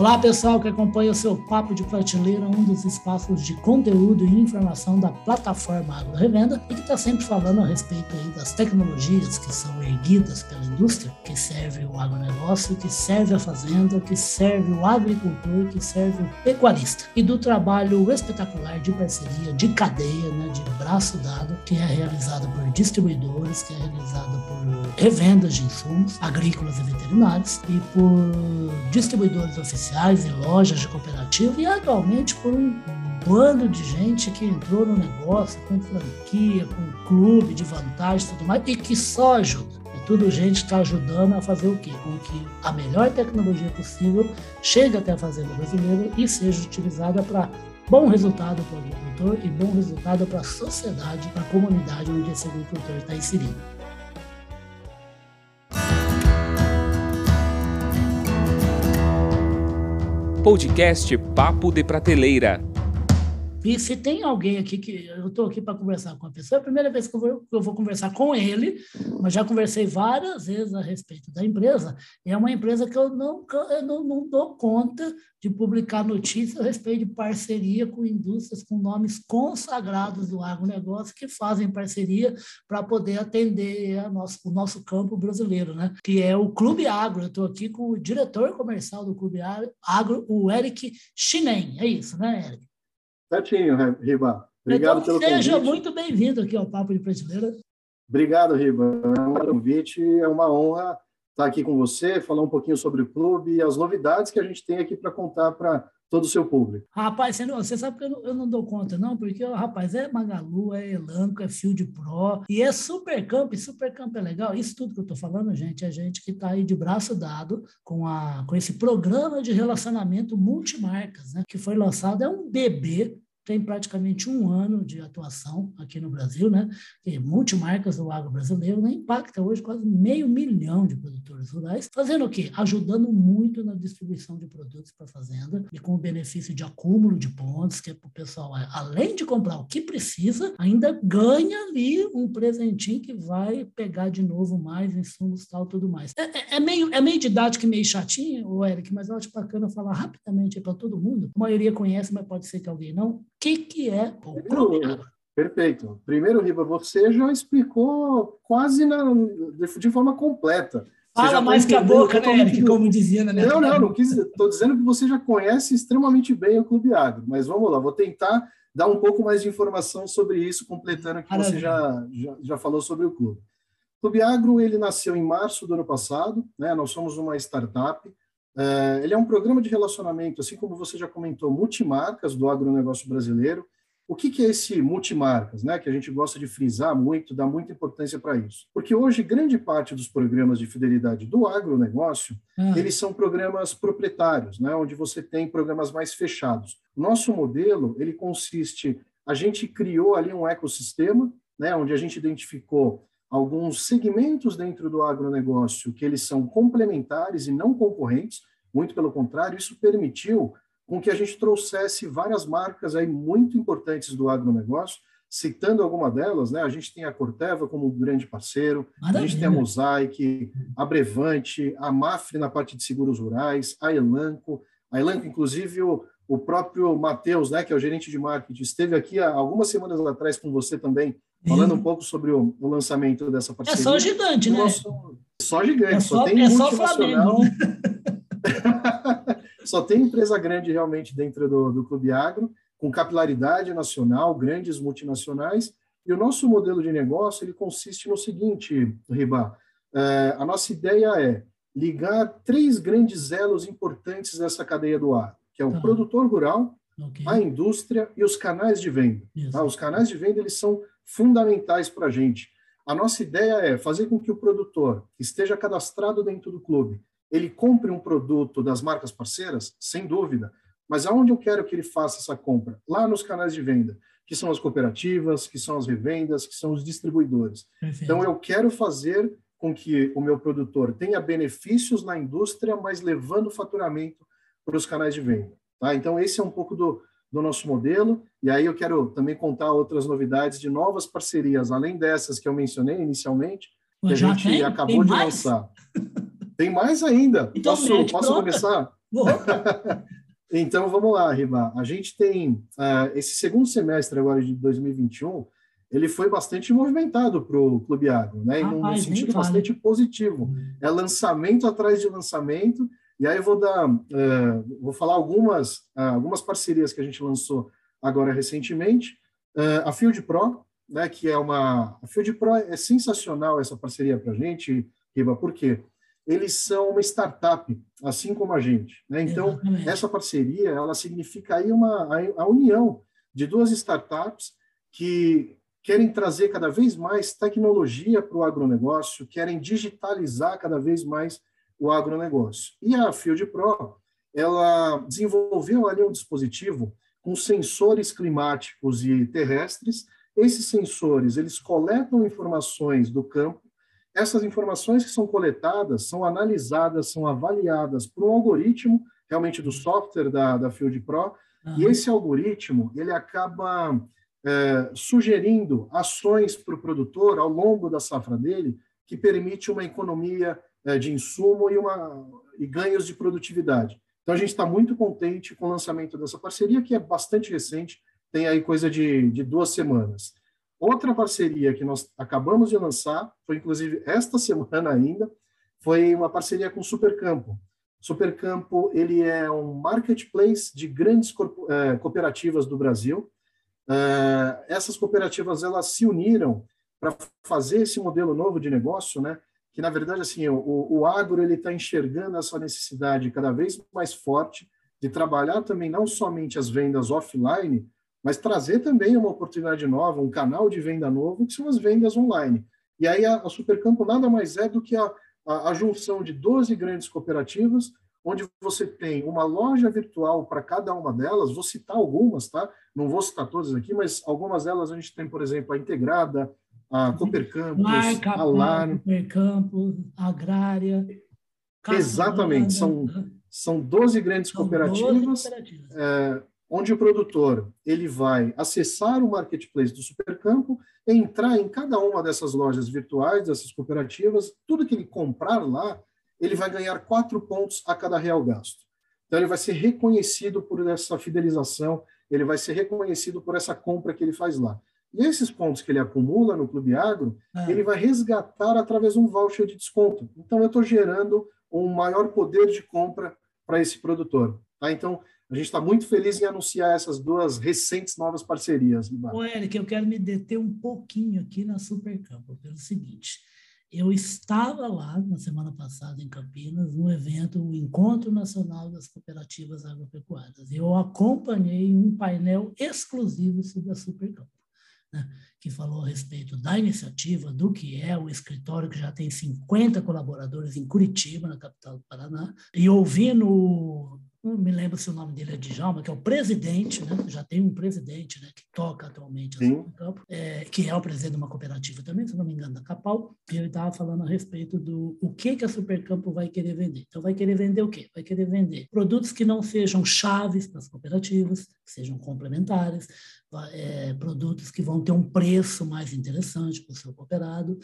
Olá, pessoal que acompanha o seu Papo de Prateleira, um dos espaços de conteúdo e informação da plataforma Agro Revenda e que está sempre falando a respeito das tecnologias que são erguidas pela indústria, que serve o agronegócio, que serve a fazenda, que serve o agricultor, que serve o pecuarista. E do trabalho espetacular de parceria, de cadeia, né, de braço dado, que é realizado por distribuidores, que é realizado por revendas de insumos agrícolas e veterinários e por distribuidores oficiais e lojas de cooperativa e atualmente por um bando de gente que entrou no negócio com franquia, com clube de vantagem e tudo mais e que só ajuda. Tudo gente está ajudando a fazer o quê? Com que a melhor tecnologia possível chegue até a fazenda brasileira e seja utilizada para bom resultado para o agricultor e bom resultado para a sociedade, para a comunidade onde esse agricultor está inserido. Podcast Papo de Prateleira. E se tem alguém aqui que eu estou aqui para conversar com a pessoa, é a primeira vez que eu, vou, eu vou conversar com ele, mas já conversei várias vezes a respeito da empresa. É uma empresa que eu não, eu não, não dou conta de publicar notícias a respeito de parceria com indústrias com nomes consagrados do agronegócio que fazem parceria para poder atender nosso, o nosso campo brasileiro, né? que é o Clube Agro. Eu estou aqui com o diretor comercial do Clube Agro, o Eric Chinem. É isso, né, Eric? Certinho, Riba. Obrigado então, pelo seja convite. muito bem-vindo aqui ao Papo de Prateleira. Obrigado, Riba. É um convite, é uma honra estar aqui com você, falar um pouquinho sobre o clube e as novidades que a gente tem aqui para contar para todo o seu público. Rapaz, você, você sabe que eu não, eu não, dou conta, não, porque, rapaz, é Magalu, é Elanco, é Field Pro, e é Supercamp, Supercamp é legal. Isso tudo que eu estou falando, gente, é gente que está aí de braço dado com, a, com esse programa de relacionamento multimarcas, né, que foi lançado, é um bebê tem praticamente um ano de atuação aqui no Brasil, né? E multimarcas do agro brasileiro, né? impacta hoje quase meio milhão de produtores rurais, fazendo o quê? Ajudando muito na distribuição de produtos para a fazenda e com o benefício de acúmulo de pontos, que é para o pessoal, além de comprar o que precisa, ainda ganha ali um presentinho que vai pegar de novo mais insumos tal, tudo mais. É, é, é meio, é meio didático e meio chatinho, Eric, mas eu acho bacana falar rapidamente para todo mundo. A maioria conhece, mas pode ser que alguém não que, que é o Clube Perfeito. Primeiro, Riva, você já explicou quase na, de forma completa. Fala mais que a boca, né, Eric, como dizia na né? Não, não, não quis. Estou dizendo que você já conhece extremamente bem o Clube Agro, mas vamos lá, vou tentar dar um pouco mais de informação sobre isso, completando o que você já, já, já falou sobre o clube. O Clube Agro ele nasceu em março do ano passado, né? Nós somos uma startup é, ele é um programa de relacionamento, assim como você já comentou, multimarcas do agronegócio brasileiro. O que, que é esse multimarcas, né? Que a gente gosta de frisar muito, dá muita importância para isso. Porque hoje, grande parte dos programas de fidelidade do agronegócio, hum. eles são programas proprietários, né? Onde você tem programas mais fechados. Nosso modelo, ele consiste... A gente criou ali um ecossistema, né? Onde a gente identificou alguns segmentos dentro do agronegócio que eles são complementares e não concorrentes, muito pelo contrário, isso permitiu com que a gente trouxesse várias marcas aí muito importantes do agronegócio, citando alguma delas, né? A gente tem a Corteva como um grande parceiro, Maravilha. a gente tem a Mosaic, a Brevante, a Mafre na parte de seguros rurais, a Elanco, a Elanco, inclusive o, o próprio Matheus, né, que é o gerente de marketing, esteve aqui há algumas semanas atrás com você também, falando um pouco sobre o, o, lançamento dessa parceria. É só gigante, né? Nosso, só gigante, é só, só tem é multinacional. Só, só tem empresa grande realmente dentro do, do Clube Agro, com capilaridade nacional, grandes multinacionais, e o nosso modelo de negócio ele consiste no seguinte, Riba, é, a nossa ideia é ligar três grandes elos importantes dessa cadeia do ar, que é o tá. produtor rural, okay. a indústria e os canais de venda. Tá? Os canais de venda eles são fundamentais para a gente. A nossa ideia é fazer com que o produtor que esteja cadastrado dentro do clube, ele compre um produto das marcas parceiras, sem dúvida, mas aonde eu quero que ele faça essa compra? Lá nos canais de venda, que são as cooperativas, que são as revendas, que são os distribuidores. Perfeito. Então, eu quero fazer com que o meu produtor tenha benefícios na indústria, mas levando faturamento para os canais de venda. Tá? Então, esse é um pouco do, do nosso modelo. E aí eu quero também contar outras novidades de novas parcerias, além dessas que eu mencionei inicialmente, que a gente tem? acabou tem de mais? lançar. Tem mais ainda. Então, posso, posso começar? então, vamos lá, Riba. A gente tem uh, esse segundo semestre agora de 2021, ele foi bastante movimentado para o Clube Agro, né? Ah, num sentido bastante positivo. Hum. É lançamento atrás de lançamento. E aí eu vou dar, uh, vou falar algumas, uh, algumas parcerias que a gente lançou agora recentemente. Uh, a Field Pro, né, que é uma... A Field Pro é sensacional essa parceria para a gente, Riba, por quê? Eles são uma startup, assim como a gente. Né? Então, Exatamente. essa parceria, ela significa aí uma, a, a união de duas startups que querem trazer cada vez mais tecnologia para o agronegócio, querem digitalizar cada vez mais o agronegócio. E a Field Pro, ela desenvolveu ali um dispositivo com sensores climáticos e terrestres. Esses sensores, eles coletam informações do campo. Essas informações que são coletadas são analisadas, são avaliadas por um algoritmo, realmente do software da, da Field Pro, uhum. e esse algoritmo, ele acaba é, sugerindo ações para o produtor ao longo da safra dele que permite uma economia de insumo e, uma, e ganhos de produtividade. Então, a gente está muito contente com o lançamento dessa parceria, que é bastante recente, tem aí coisa de, de duas semanas. Outra parceria que nós acabamos de lançar, foi inclusive esta semana ainda, foi uma parceria com o Supercampo. Supercampo ele é um marketplace de grandes é, cooperativas do Brasil. É, essas cooperativas elas se uniram para fazer esse modelo novo de negócio, né? Que na verdade assim o, o agro ele está enxergando essa necessidade cada vez mais forte de trabalhar também não somente as vendas offline, mas trazer também uma oportunidade nova, um canal de venda novo, que são as vendas online. E aí a, a Supercampo nada mais é do que a, a, a junção de 12 grandes cooperativas, onde você tem uma loja virtual para cada uma delas, vou citar algumas, tá? Não vou citar todas aqui, mas algumas delas a gente tem, por exemplo, a Integrada, a Coopercampus, Marca, a LAR. Coopercampus, Agrária. Exatamente, são, são 12 grandes são cooperativas, 12 cooperativas. É, onde o produtor ele vai acessar o marketplace do Supercampo, entrar em cada uma dessas lojas virtuais, dessas cooperativas, tudo que ele comprar lá, ele vai ganhar quatro pontos a cada real gasto. Então, ele vai ser reconhecido por essa fidelização, ele vai ser reconhecido por essa compra que ele faz lá. E esses pontos que ele acumula no Clube Agro, é. ele vai resgatar através de um voucher de desconto. Então, eu estou gerando um maior poder de compra para esse produtor. Tá? Então, a gente está muito feliz em anunciar essas duas recentes novas parcerias. Ô, Eric, eu quero me deter um pouquinho aqui na Supercampo, pelo seguinte. Eu estava lá na semana passada em Campinas, no evento, o Encontro Nacional das Cooperativas Agropecuárias. Eu acompanhei um painel exclusivo sobre a Supercampo né, que falou a respeito da iniciativa, do que é o escritório que já tem 50 colaboradores em Curitiba, na capital do Paraná, e ouvindo não me lembro se o nome dele é Djalma, que é o presidente, né? já tem um presidente né? que toca atualmente no campo, é, que é o presidente de uma cooperativa também, se não me engano, da Capal, e ele estava falando a respeito do o que, que a Supercampo vai querer vender. Então, vai querer vender o quê? Vai querer vender produtos que não sejam chaves para as cooperativas, que sejam complementares, é, produtos que vão ter um preço mais interessante para o seu cooperado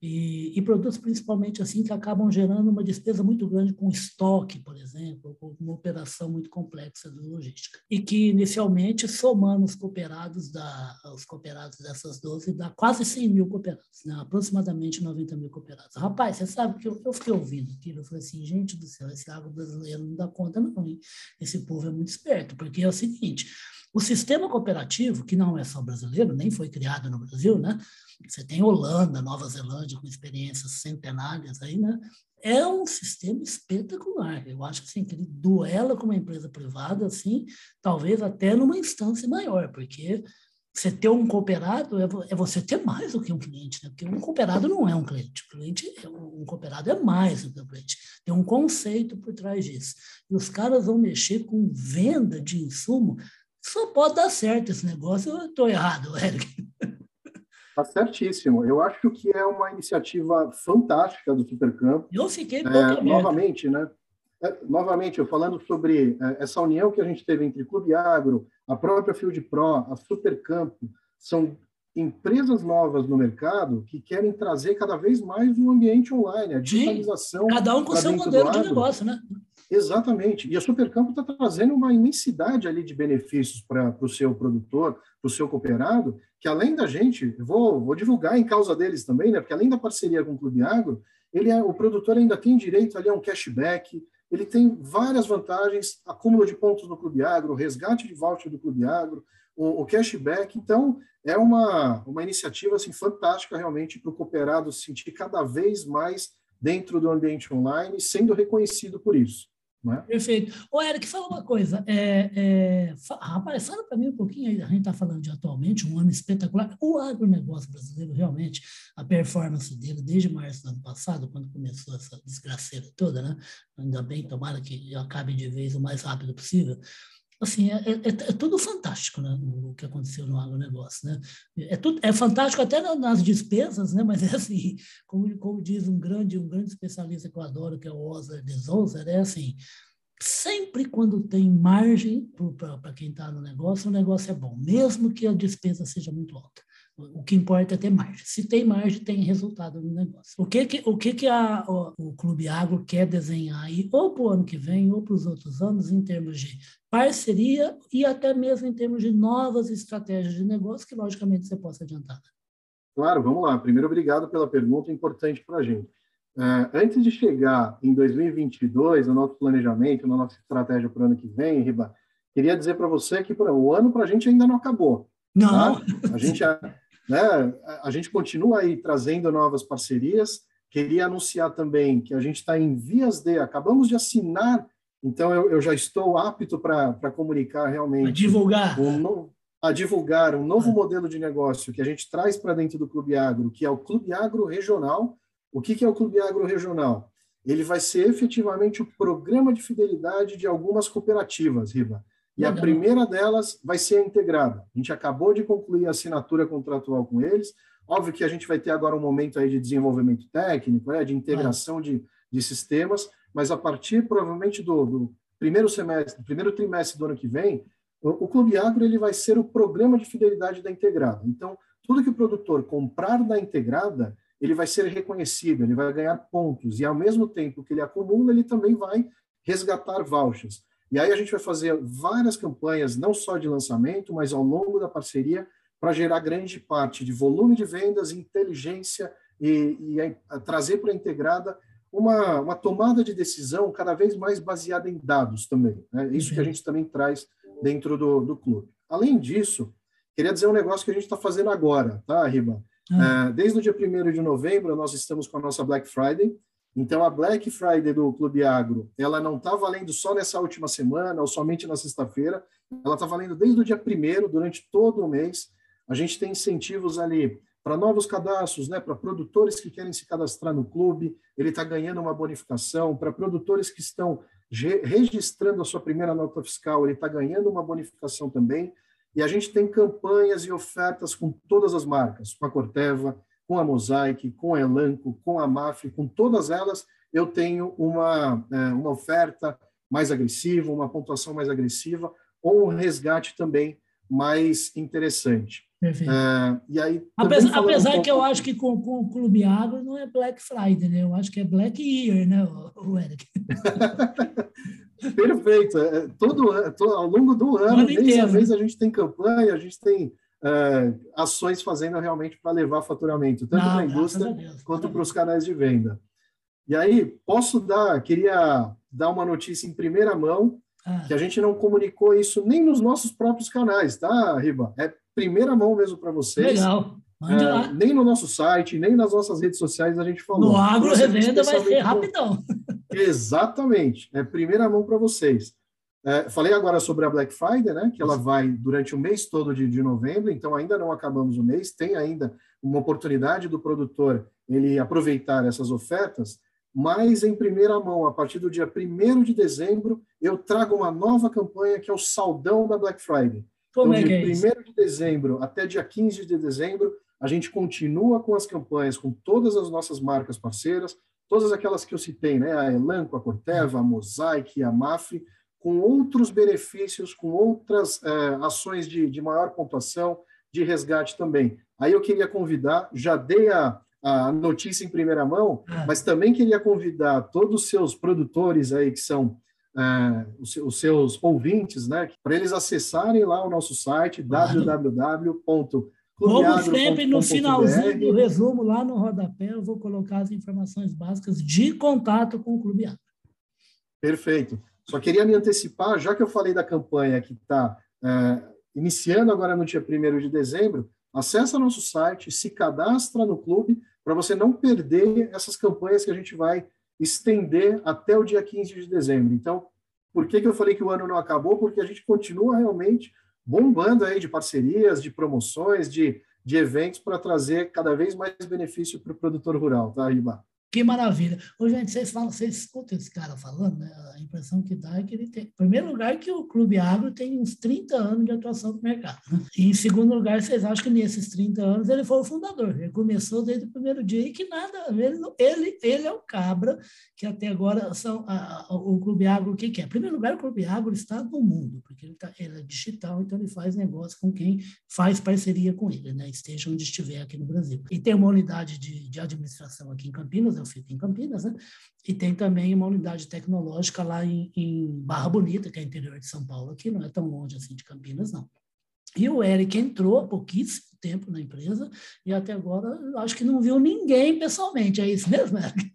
e, e, produtos principalmente assim que acabam gerando uma despesa muito grande com estoque, por exemplo, ou uma operação muito complexa de logística. E que inicialmente, somando os cooperados, da, os cooperados dessas 12, dá quase 100 mil cooperados, né? aproximadamente 90 mil cooperados. Rapaz, você sabe que eu, eu fiquei ouvindo aquilo, eu falei assim, gente do céu, esse agro brasileiro não dá conta não, hein? esse povo é muito esperto, porque é o seguinte, o sistema cooperativo, que não é só brasileiro, nem foi criado no Brasil, né? Você tem Holanda, Nova Zelândia com experiências centenárias aí, né? É um sistema espetacular. Eu acho assim, que ele duela com uma empresa privada, assim, talvez até numa instância maior, porque você ter um cooperado é, é você ter mais do que um cliente, né? Porque um cooperado não é um cliente. O cliente, é, um cooperado é mais do que um cliente. Tem um conceito por trás disso. E os caras vão mexer com venda de insumo só pode dar certo esse negócio. Eu estou errado, Eric. Está certíssimo. Eu acho que é uma iniciativa fantástica do Supercampo. Eu fiquei é, Novamente, né? É, novamente, eu falando sobre é, essa união que a gente teve entre Clube Agro, a própria Field Pro, a Supercampo, são empresas novas no mercado que querem trazer cada vez mais um ambiente online, a digitalização. Sim, cada um com seu modelo de negócio, né? Exatamente. E a Supercampo está trazendo uma imensidade ali de benefícios para o seu produtor, para o seu cooperado, que além da gente, vou, vou divulgar em causa deles também, né? Porque além da parceria com o Clube Agro, ele é, o produtor ainda tem direito ali a um cashback, ele tem várias vantagens, acúmulo de pontos no Clube Agro, resgate de voucher do Clube Agro, o, o cashback. Então, é uma, uma iniciativa assim, fantástica realmente para o cooperado se sentir cada vez mais dentro do ambiente online, sendo reconhecido por isso. É? Perfeito. Ô, Eric, fala uma coisa. É, é, rapaz, fala para mim um pouquinho, a gente está falando de atualmente, um ano espetacular. O agronegócio brasileiro, realmente, a performance dele desde março do ano passado, quando começou essa desgraceira toda, né? Ainda bem, tomara que acabe de vez o mais rápido possível assim, é, é, é, tudo fantástico, né, o que aconteceu no agronegócio, né? É, tudo, é fantástico até nas despesas, né? Mas é assim, como, como diz um grande, um grande especialista que eu adoro, que é o Osler de Souza, é assim, sempre quando tem margem para quem está no negócio, o negócio é bom, mesmo que a despesa seja muito alta. O que importa é ter margem. Se tem margem, tem resultado no negócio. O que que, o, que que a, o, o Clube Agro quer desenhar aí, ou para o ano que vem, ou para os outros anos, em termos de parceria e até mesmo em termos de novas estratégias de negócio, que logicamente você possa adiantar. Claro, vamos lá. Primeiro, obrigado pela pergunta, importante para a gente. Uh, antes de chegar em 2022, no nosso planejamento, na nossa estratégia para o ano que vem, Riba, queria dizer para você que o ano para a gente ainda não acabou. Não. Tá? A gente né? A gente continua aí trazendo novas parcerias. Queria anunciar também que a gente está em vias de, acabamos de assinar, então eu, eu já estou apto para comunicar realmente. A divulgar. Um no, a divulgar um novo ah. modelo de negócio que a gente traz para dentro do Clube Agro, que é o Clube Agro Regional. O que, que é o Clube Agro Regional? Ele vai ser efetivamente o programa de fidelidade de algumas cooperativas, Riba. E a primeira delas vai ser a integrada. A gente acabou de concluir a assinatura contratual com eles. Óbvio que a gente vai ter agora um momento aí de desenvolvimento técnico, né, de integração de, de sistemas, mas a partir provavelmente do, do primeiro semestre, primeiro trimestre do ano que vem, o, o Clube Agro ele vai ser o programa de fidelidade da integrada. Então, tudo que o produtor comprar da integrada, ele vai ser reconhecido, ele vai ganhar pontos, e ao mesmo tempo que ele acumula, ele também vai resgatar vouchers. E aí a gente vai fazer várias campanhas, não só de lançamento, mas ao longo da parceria, para gerar grande parte de volume de vendas, inteligência e, e trazer para a integrada uma, uma tomada de decisão cada vez mais baseada em dados também. Né? Isso que a gente também traz dentro do, do clube. Além disso, queria dizer um negócio que a gente está fazendo agora, tá, Riba? Ah. É, desde o dia 1 de novembro, nós estamos com a nossa Black Friday, então, a Black Friday do Clube Agro, ela não está valendo só nessa última semana ou somente na sexta-feira, ela está valendo desde o dia primeiro, durante todo o mês. A gente tem incentivos ali para novos cadastros, né, para produtores que querem se cadastrar no clube, ele está ganhando uma bonificação. Para produtores que estão registrando a sua primeira nota fiscal, ele está ganhando uma bonificação também. E a gente tem campanhas e ofertas com todas as marcas, com a Corteva, com a Mosaic, com a Elanco, com a MAF, com todas elas, eu tenho uma, é, uma oferta mais agressiva, uma pontuação mais agressiva, ou um resgate também mais interessante. É, e aí, apesar, apesar um pouco... que eu acho que com, com o Clube Agro não é Black Friday, né? Eu acho que é Black Year, né, o Eric? Perfeito. É, todo, todo, ao longo do ano, ano mês a mês, a gente tem campanha, a gente tem uh, ações fazendo realmente para levar faturamento, tanto para a indústria quanto para os canais de venda. E aí, posso dar, queria dar uma notícia em primeira mão, ah. que a gente não comunicou isso nem nos nossos próprios canais, tá, Riba? É primeira mão mesmo para vocês. Legal. É, nem no nosso site, nem nas nossas redes sociais a gente falou. No agro revenda vai ser rapidão. Exatamente. É primeira mão para vocês. É, falei agora sobre a Black Friday, né, que ela vai durante o mês todo de, de novembro, então ainda não acabamos o mês, tem ainda uma oportunidade do produtor ele aproveitar essas ofertas, mas em primeira mão, a partir do dia 1 de dezembro, eu trago uma nova campanha que é o Saldão da Black Friday. Como então, é de 1 é de dezembro até dia 15 de dezembro, a gente continua com as campanhas com todas as nossas marcas parceiras, todas aquelas que eu citei, né, a Elanco, a Corteva, a Mosaic, a Mafre, com outros benefícios, com outras é, ações de, de maior pontuação, de resgate também. Aí eu queria convidar, já dei a, a notícia em primeira mão, ah. mas também queria convidar todos os seus produtores aí que são é, os, os, seus ouvintes, né, para eles acessarem lá o nosso site www. Como sempre, no finalzinho do resumo, lá no rodapé, eu vou colocar as informações básicas de contato com o Clube Agro. Perfeito. Só queria me antecipar, já que eu falei da campanha que está é, iniciando agora no dia 1 de dezembro, acessa nosso site, se cadastra no clube, para você não perder essas campanhas que a gente vai estender até o dia 15 de dezembro. Então, por que, que eu falei que o ano não acabou? Porque a gente continua realmente bombando aí de parcerias, de promoções, de, de eventos para trazer cada vez mais benefício para o produtor rural, tá, Riba? Que maravilha. Ô, gente, vocês falam, vocês escutam esse cara falando, né? A impressão que dá é que ele tem. Em primeiro lugar, que o Clube Agro tem uns 30 anos de atuação no mercado. Né? E em segundo lugar, vocês acham que nesses 30 anos ele foi o fundador. Ele começou desde o primeiro dia e que nada, ele, ele, ele é o cabra que até agora são a, a, o Clube Agro, o que, que é? Em primeiro lugar, o Clube Agro está no mundo, porque ele, tá, ele é digital, então ele faz negócio com quem faz parceria com ele, né? Esteja onde estiver aqui no Brasil. E tem uma unidade de, de administração aqui em Campinas, eu fico em Campinas, né? E tem também uma unidade tecnológica lá em, em Barra Bonita, que é interior de São Paulo, que não é tão longe assim de Campinas, não. E o Eric entrou há pouquíssimo tempo na empresa e até agora acho que não viu ninguém pessoalmente. É isso mesmo, Eric?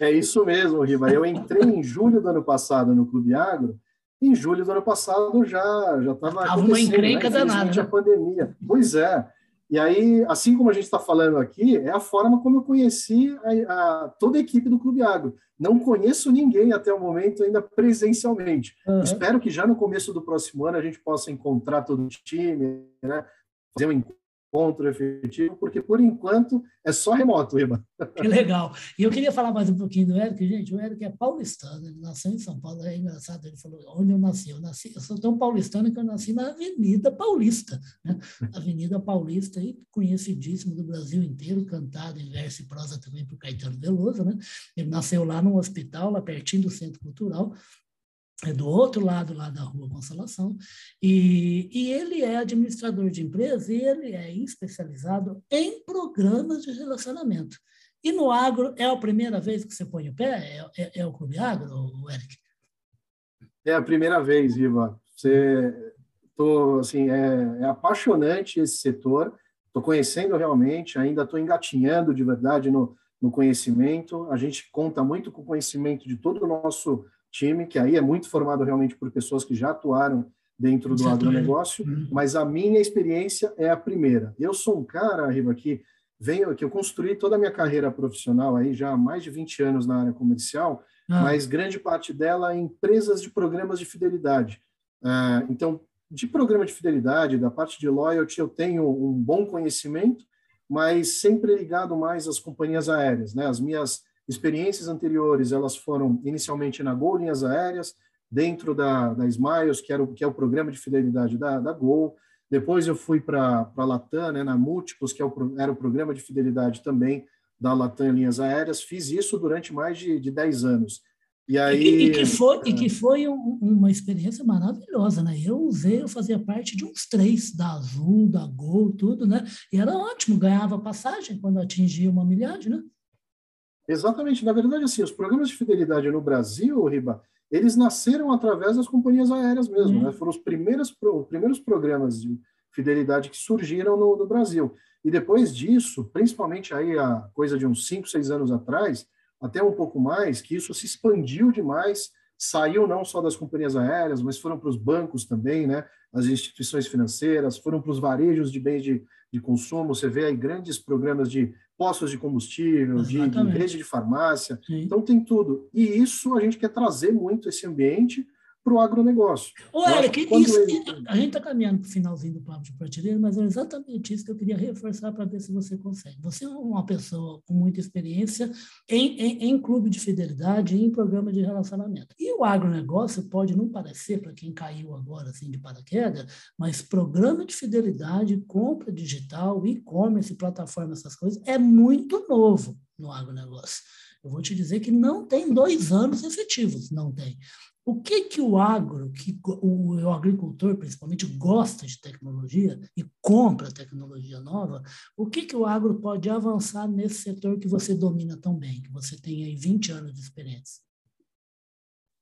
É isso mesmo, Riva. Eu entrei em julho do ano passado no Clube Agro. Em julho do ano passado já já estava uma encrenca né? danada. Né? a pandemia. Pois é. E aí, assim como a gente está falando aqui, é a forma como eu conheci a, a, toda a equipe do Clube Agro. Não conheço ninguém até o momento ainda presencialmente. Uhum. Espero que já no começo do próximo ano a gente possa encontrar todo o time, né? fazer um encontro efetivo, porque por enquanto é só remoto, Riba. Que legal. E eu queria falar mais um pouquinho do Eric, gente. O Eric é paulistano, ele nasceu em São Paulo, é engraçado. Ele falou: onde eu nasci? Eu nasci, eu sou tão paulistano que eu nasci na Avenida Paulista, né? Avenida Paulista, aí, conhecidíssimo do Brasil inteiro, cantado em verso e prosa também por Caetano Veloso, né? Ele nasceu lá no hospital, lá pertinho do Centro Cultural, é do outro lado lá da Rua Consolação, e, e ele é administrador de empresa e ele é especializado em programas de relacionamento. E no agro, é a primeira vez que você põe o pé? É, é, é o Clube Agro, Eric? É a primeira vez, Iva. Você, tô, assim, é, é apaixonante esse setor, estou conhecendo realmente, ainda estou engatinhando de verdade no, no conhecimento. A gente conta muito com o conhecimento de todo o nosso time, que aí é muito formado realmente por pessoas que já atuaram dentro do agronegócio, uhum. mas a minha experiência é a primeira. Eu sou um cara, Riva, que venho, que eu construí toda a minha carreira profissional aí já há mais de 20 anos na área comercial, ah. mas grande parte dela em empresas de programas de fidelidade. Uh, então, de programa de fidelidade, da parte de loyalty, eu tenho um bom conhecimento, mas sempre ligado mais às companhias aéreas, né? As minhas experiências anteriores, elas foram inicialmente na Gol Linhas Aéreas, dentro da, da Smiles, que, era o, que é o programa de fidelidade da, da Gol. Depois eu fui para a Latam, né, na Múltiplos, que é o, era o programa de fidelidade também da Latam Linhas Aéreas. Fiz isso durante mais de, de 10 anos. E, aí, e, e que foi, é... e que foi um, uma experiência maravilhosa, né? Eu usei, eu fazia parte de uns três, da Azul, da Gol, tudo, né? E era ótimo, ganhava passagem quando atingia uma milhagem, né? Exatamente. Na verdade, assim, os programas de fidelidade no Brasil, Riba, eles nasceram através das companhias aéreas mesmo, uhum. né? Foram os primeiros, os primeiros programas de fidelidade que surgiram no, no, Brasil. E depois disso, principalmente aí a coisa de uns 5, 6 anos atrás, até um pouco mais, que isso se expandiu demais, saiu não só das companhias aéreas, mas foram para os bancos também, né? As instituições financeiras, foram para os varejos de bens de, de consumo. Você vê aí grandes programas de postos de combustível, de, de, rede de farmácia. Sim. Então tem tudo. E isso a gente quer trazer muito esse ambiente para o agronegócio. Ô, Eric, isso, ele... a gente está caminhando para o finalzinho do papo de prateleira, mas é exatamente isso que eu queria reforçar para ver se você consegue. Você é uma pessoa com muita experiência em, em, em clube de fidelidade e em programa de relacionamento. E o agronegócio pode não parecer, para quem caiu agora assim de paraquedas, mas programa de fidelidade, compra digital, e-commerce, plataforma, essas coisas, é muito novo no agronegócio. Eu vou te dizer que não tem dois anos efetivos, não tem. O que que o agro, que o, o agricultor principalmente gosta de tecnologia e compra tecnologia nova, o que que o agro pode avançar nesse setor que você domina tão bem, que você tem aí 20 anos de experiência?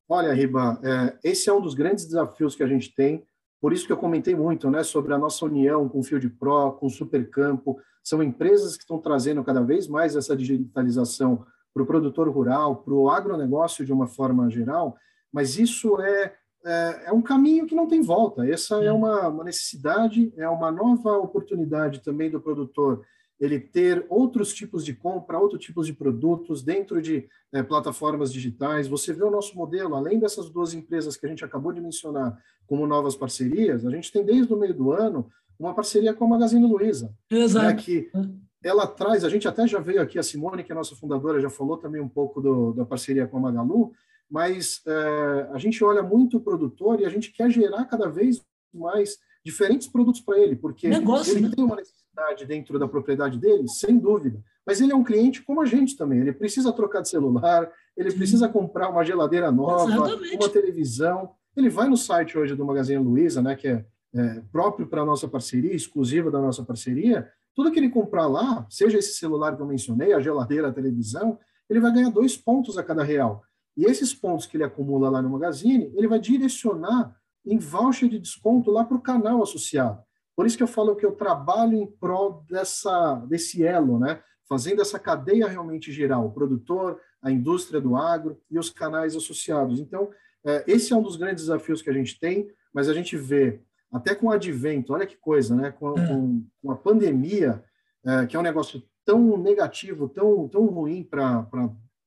Olha, Riba, é, esse é um dos grandes desafios que a gente tem, por isso que eu comentei muito né, sobre a nossa união com o Field Pro, com o Supercampo, são empresas que estão trazendo cada vez mais essa digitalização para o produtor rural, para o agronegócio de uma forma geral, mas isso é, é, é, um caminho que não tem volta. Essa é uma, uma necessidade, é uma nova oportunidade também do produtor ele ter outros tipos de compra, outros tipos de produtos dentro de é, plataformas digitais. Você vê o nosso modelo, além dessas duas empresas que a gente acabou de mencionar como novas parcerias, a gente tem desde o meio do ano uma parceria com a Magazine Luiza. Né, Exato. Né, que ela traz, a gente até já veio aqui, a Simone, que é a nossa fundadora, já falou também um pouco do, da parceria com a Magalu, mas é, a gente olha muito o produtor e a gente quer gerar cada vez mais diferentes produtos para ele, porque Negócio, ele né? tem uma necessidade dentro da propriedade dele, sem dúvida, mas ele é um cliente como a gente também, ele precisa trocar de celular, ele Sim. precisa comprar uma geladeira nova, Exatamente. uma televisão, ele vai no site hoje do Magazine Luiza, né, que é, é próprio para a nossa parceria, exclusiva da nossa parceria, tudo que ele comprar lá, seja esse celular que eu mencionei, a geladeira, a televisão, ele vai ganhar dois pontos a cada real. E esses pontos que ele acumula lá no Magazine, ele vai direcionar em voucher de desconto lá para o canal associado. Por isso que eu falo que eu trabalho em prol dessa, desse elo, né? fazendo essa cadeia realmente geral, o produtor, a indústria do agro e os canais associados. Então, é, esse é um dos grandes desafios que a gente tem, mas a gente vê, até com o advento, olha que coisa, né? com, é. com, com a pandemia, é, que é um negócio tão negativo, tão, tão ruim para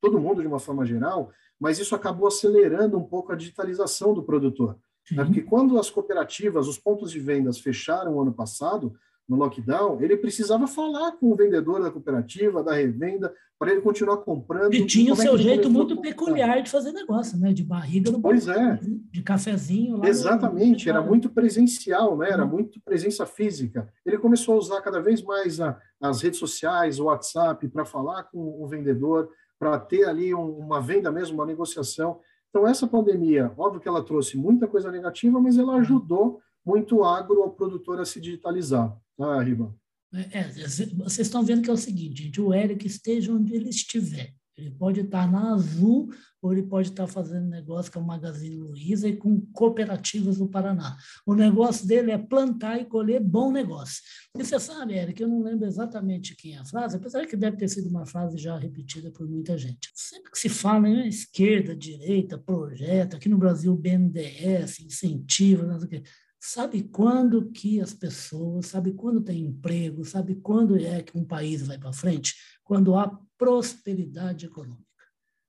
todo mundo de uma forma geral, mas isso acabou acelerando um pouco a digitalização do produtor. Né? Porque quando as cooperativas, os pontos de vendas fecharam o ano passado, no lockdown, ele precisava falar com o vendedor da cooperativa, da revenda, para ele continuar comprando. E tinha o é seu é jeito muito peculiar de fazer negócio, né? De barriga no Pois é. De cafezinho. Lá Exatamente, no... era muito presencial, né? Era uhum. muito presença física. Ele começou a usar cada vez mais a, as redes sociais, o WhatsApp, para falar com o vendedor, para ter ali um, uma venda mesmo, uma negociação. Então, essa pandemia, óbvio que ela trouxe muita coisa negativa, mas ela ajudou muito o agro ao produtor a se digitalizar. Tá, Riba? É, é, vocês estão vendo que é o seguinte, gente, o Eric esteja onde ele estiver. Ele pode estar na Azul ou ele pode estar fazendo negócio com a Magazine Luiza e com cooperativas no Paraná. O negócio dele é plantar e colher bom negócio. E você sabe, Eric, eu não lembro exatamente quem é a frase, apesar que deve ter sido uma frase já repetida por muita gente. Sempre que se fala em esquerda, direita, projeto, aqui no Brasil BNDES, incentivo, não sei o quê, sabe quando que as pessoas, sabe quando tem emprego, sabe quando é que um país vai para frente? Quando há prosperidade econômica,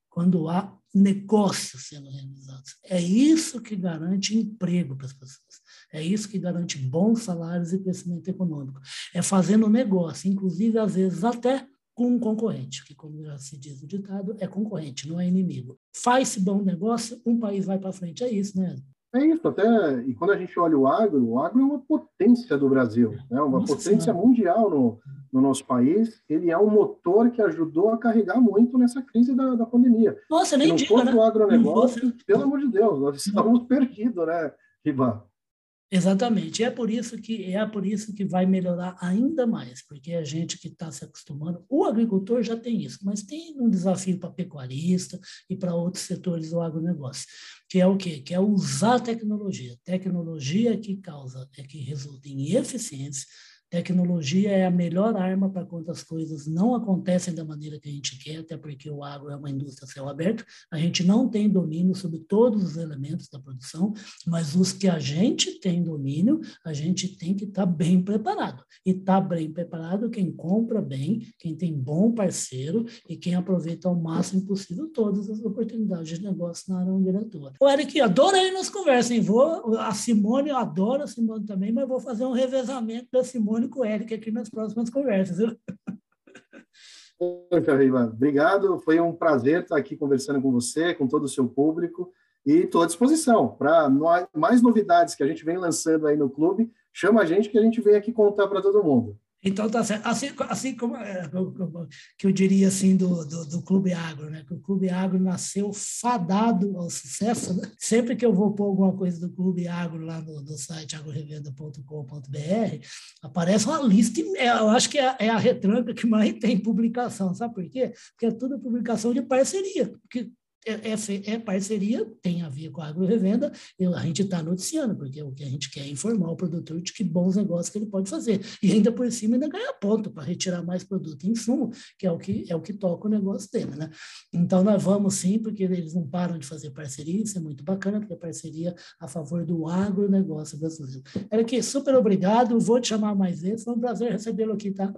quando há negócios sendo realizados. É isso que garante emprego para as pessoas. É isso que garante bons salários e crescimento econômico. É fazendo negócio, inclusive às vezes até com um concorrente, que como já se diz o ditado, é concorrente, não é inimigo. Faz-se bom negócio, um país vai para frente. É isso, né? É isso, até, e quando a gente olha o agro, o agro é uma potência do Brasil, né? uma Nossa potência mundial no, no nosso país. Ele é um motor que ajudou a carregar muito nessa crise da, da pandemia. Nossa, nem Se não fosse né? o agronegócio, pelo amor de Deus, nós estávamos perdidos, né, Rivan? Exatamente. É por isso que é por isso que vai melhorar ainda mais, porque a gente que está se acostumando, o agricultor já tem isso, mas tem um desafio para pecuarista e para outros setores do agronegócio, que é o quê? Que é usar a tecnologia. Tecnologia que causa, é que resulta em eficiência, Tecnologia é a melhor arma para quando as coisas não acontecem da maneira que a gente quer, até porque o agro é uma indústria céu aberto. A gente não tem domínio sobre todos os elementos da produção, mas os que a gente tem domínio, a gente tem que estar tá bem preparado. E está bem preparado quem compra bem, quem tem bom parceiro e quem aproveita ao máximo possível todas as oportunidades de negócio na área onde ele atua. O Eric, adorei nas conversas, hein? Vou, a Simone, eu adoro a Simone também, mas vou fazer um revezamento da Simone com o Eric aqui nas próximas conversas. Riva, obrigado. Foi um prazer estar aqui conversando com você, com todo o seu público. E estou à disposição para mais novidades que a gente vem lançando aí no clube. Chama a gente que a gente vem aqui contar para todo mundo. Então tá certo. Assim, assim como é, que eu diria assim do, do, do, Clube Agro, né? Que o Clube Agro nasceu fadado ao sucesso. Né? Sempre que eu vou pôr alguma coisa do Clube Agro lá no, no site agrorevenda.com.br, aparece uma lista. Eu acho que é, é, a retranca que mais tem publicação. Sabe por quê? Porque é tudo publicação de parceria. Porque é, é, é, parceria, tem a ver com a agro-revenda, a gente está noticiando, porque o que a gente quer é informar o produtor de que bons negócios que ele pode fazer. E ainda por cima ainda ganhar ponto para retirar mais produto em insumo, que é o que é o que toca o negócio dele, né? Então nós vamos sim, porque eles não param de fazer parceria, isso é muito bacana, porque é parceria a favor do agronegócio brasileiro. Eric, super obrigado, vou te chamar mais vezes, foi um prazer recebê-lo aqui, tá?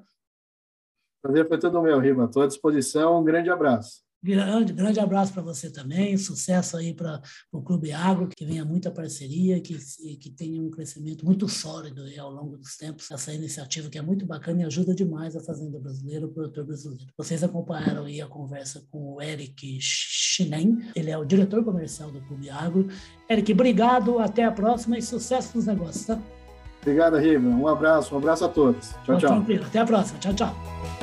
Prazer foi todo meu, Rima. Estou à disposição. Um grande abraço. Grande, grande abraço para você também, sucesso aí para o Clube Agro, que venha muita parceria, que, que tenha um crescimento muito sólido ao longo dos tempos, essa iniciativa que é muito bacana e ajuda demais a fazenda brasileira, o produtor brasileiro. Vocês acompanharam aí a conversa com o Eric Chinem, ele é o diretor comercial do Clube Agro. Eric, obrigado, até a próxima e sucesso nos negócios, tá? Obrigado, Rima. Um abraço, um abraço a todos. Tchau, tchau. Até a próxima. Tchau, tchau.